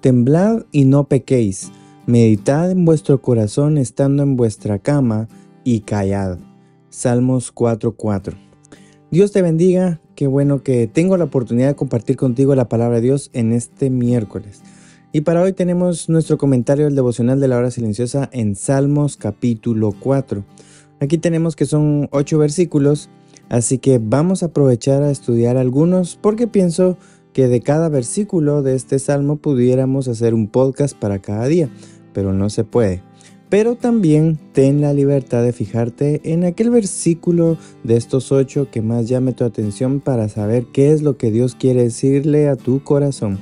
Temblad y no pequéis, meditad en vuestro corazón estando en vuestra cama y callad. Salmos 4:4. Dios te bendiga, qué bueno que tengo la oportunidad de compartir contigo la palabra de Dios en este miércoles. Y para hoy tenemos nuestro comentario del devocional de la hora silenciosa en Salmos capítulo 4. Aquí tenemos que son ocho versículos, así que vamos a aprovechar a estudiar algunos porque pienso que de cada versículo de este salmo pudiéramos hacer un podcast para cada día, pero no se puede. Pero también ten la libertad de fijarte en aquel versículo de estos ocho que más llame tu atención para saber qué es lo que Dios quiere decirle a tu corazón.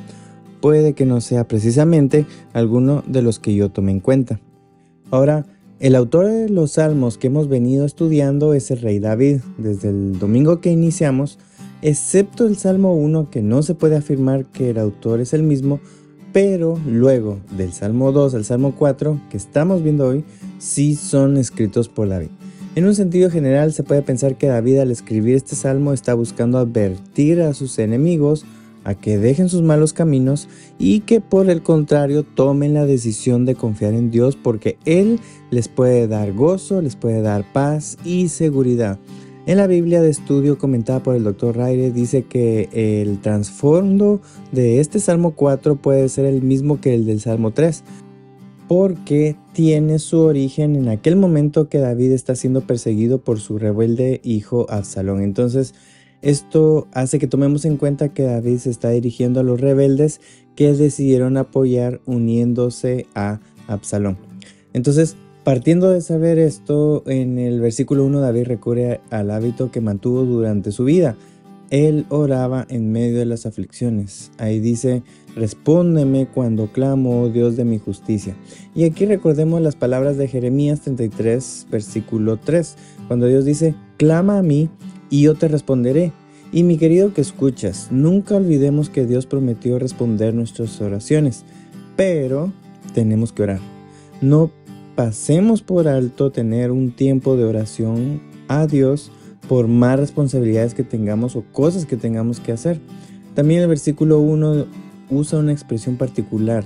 Puede que no sea precisamente alguno de los que yo tome en cuenta. Ahora, el autor de los salmos que hemos venido estudiando es el rey David. Desde el domingo que iniciamos, excepto el Salmo 1 que no se puede afirmar que el autor es el mismo, pero luego del Salmo 2 al Salmo 4 que estamos viendo hoy, sí son escritos por David. En un sentido general se puede pensar que David al escribir este salmo está buscando advertir a sus enemigos a que dejen sus malos caminos y que por el contrario tomen la decisión de confiar en Dios porque Él les puede dar gozo, les puede dar paz y seguridad. En la Biblia de estudio comentada por el Dr. Raire dice que el trasfondo de este Salmo 4 puede ser el mismo que el del Salmo 3, porque tiene su origen en aquel momento que David está siendo perseguido por su rebelde hijo Absalón. Entonces, esto hace que tomemos en cuenta que David se está dirigiendo a los rebeldes que decidieron apoyar uniéndose a Absalón. Entonces, Partiendo de saber esto, en el versículo 1 David recurre al hábito que mantuvo durante su vida. Él oraba en medio de las aflicciones. Ahí dice, respóndeme cuando clamo, oh Dios de mi justicia. Y aquí recordemos las palabras de Jeremías 33, versículo 3, cuando Dios dice, clama a mí y yo te responderé. Y mi querido que escuchas, nunca olvidemos que Dios prometió responder nuestras oraciones, pero tenemos que orar. No pasemos por alto tener un tiempo de oración a Dios por más responsabilidades que tengamos o cosas que tengamos que hacer. También el versículo 1 usa una expresión particular.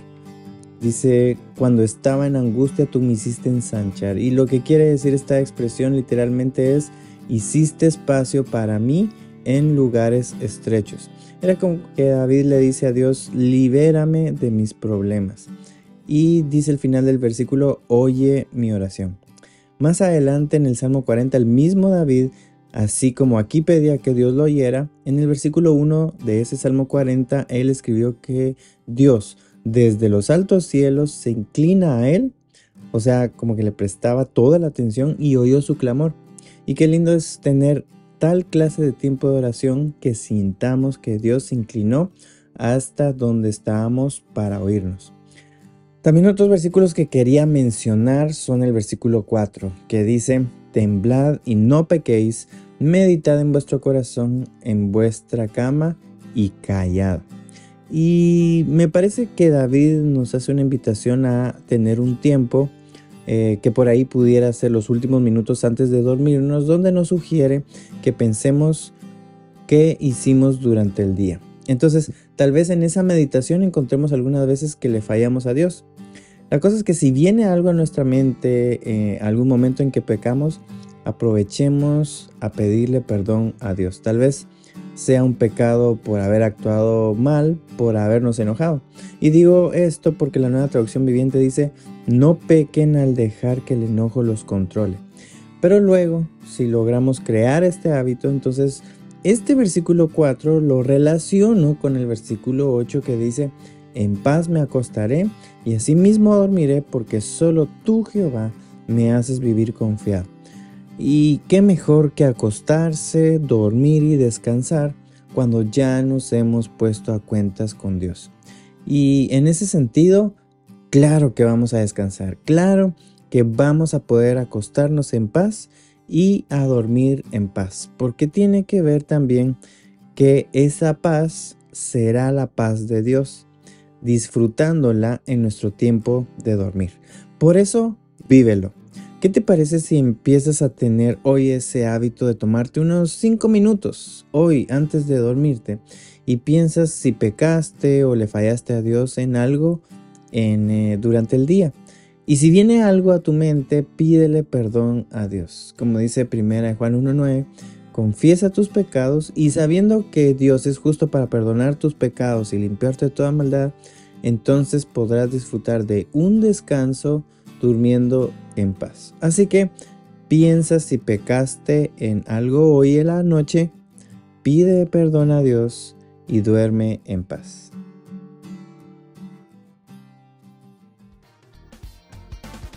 Dice, cuando estaba en angustia tú me hiciste ensanchar. Y lo que quiere decir esta expresión literalmente es, hiciste espacio para mí en lugares estrechos. Era como que David le dice a Dios, libérame de mis problemas. Y dice el final del versículo, oye mi oración. Más adelante en el Salmo 40, el mismo David, así como aquí pedía que Dios lo oyera, en el versículo 1 de ese Salmo 40, él escribió que Dios desde los altos cielos se inclina a él, o sea, como que le prestaba toda la atención y oyó su clamor. Y qué lindo es tener tal clase de tiempo de oración que sintamos que Dios se inclinó hasta donde estábamos para oírnos. También otros versículos que quería mencionar son el versículo 4, que dice, temblad y no pequéis, meditad en vuestro corazón, en vuestra cama y callad. Y me parece que David nos hace una invitación a tener un tiempo eh, que por ahí pudiera ser los últimos minutos antes de dormirnos, donde nos sugiere que pensemos qué hicimos durante el día. Entonces, tal vez en esa meditación encontremos algunas veces que le fallamos a Dios. La cosa es que si viene algo a nuestra mente, eh, algún momento en que pecamos, aprovechemos a pedirle perdón a Dios. Tal vez sea un pecado por haber actuado mal, por habernos enojado. Y digo esto porque la nueva traducción viviente dice, no pequen al dejar que el enojo los controle. Pero luego, si logramos crear este hábito, entonces este versículo 4 lo relaciono con el versículo 8 que dice, en paz me acostaré y asimismo dormiré porque solo tú Jehová me haces vivir confiado. Y qué mejor que acostarse, dormir y descansar cuando ya nos hemos puesto a cuentas con Dios. Y en ese sentido, claro que vamos a descansar, claro que vamos a poder acostarnos en paz y a dormir en paz, porque tiene que ver también que esa paz será la paz de Dios, disfrutándola en nuestro tiempo de dormir. Por eso, vívelo. ¿Qué te parece si empiezas a tener hoy ese hábito de tomarte unos 5 minutos hoy antes de dormirte y piensas si pecaste o le fallaste a Dios en algo en, eh, durante el día? Y si viene algo a tu mente, pídele perdón a Dios. Como dice 1 Juan 1.9, confiesa tus pecados y sabiendo que Dios es justo para perdonar tus pecados y limpiarte de toda maldad, entonces podrás disfrutar de un descanso durmiendo en paz. Así que piensa si pecaste en algo hoy en la noche, pide perdón a Dios y duerme en paz.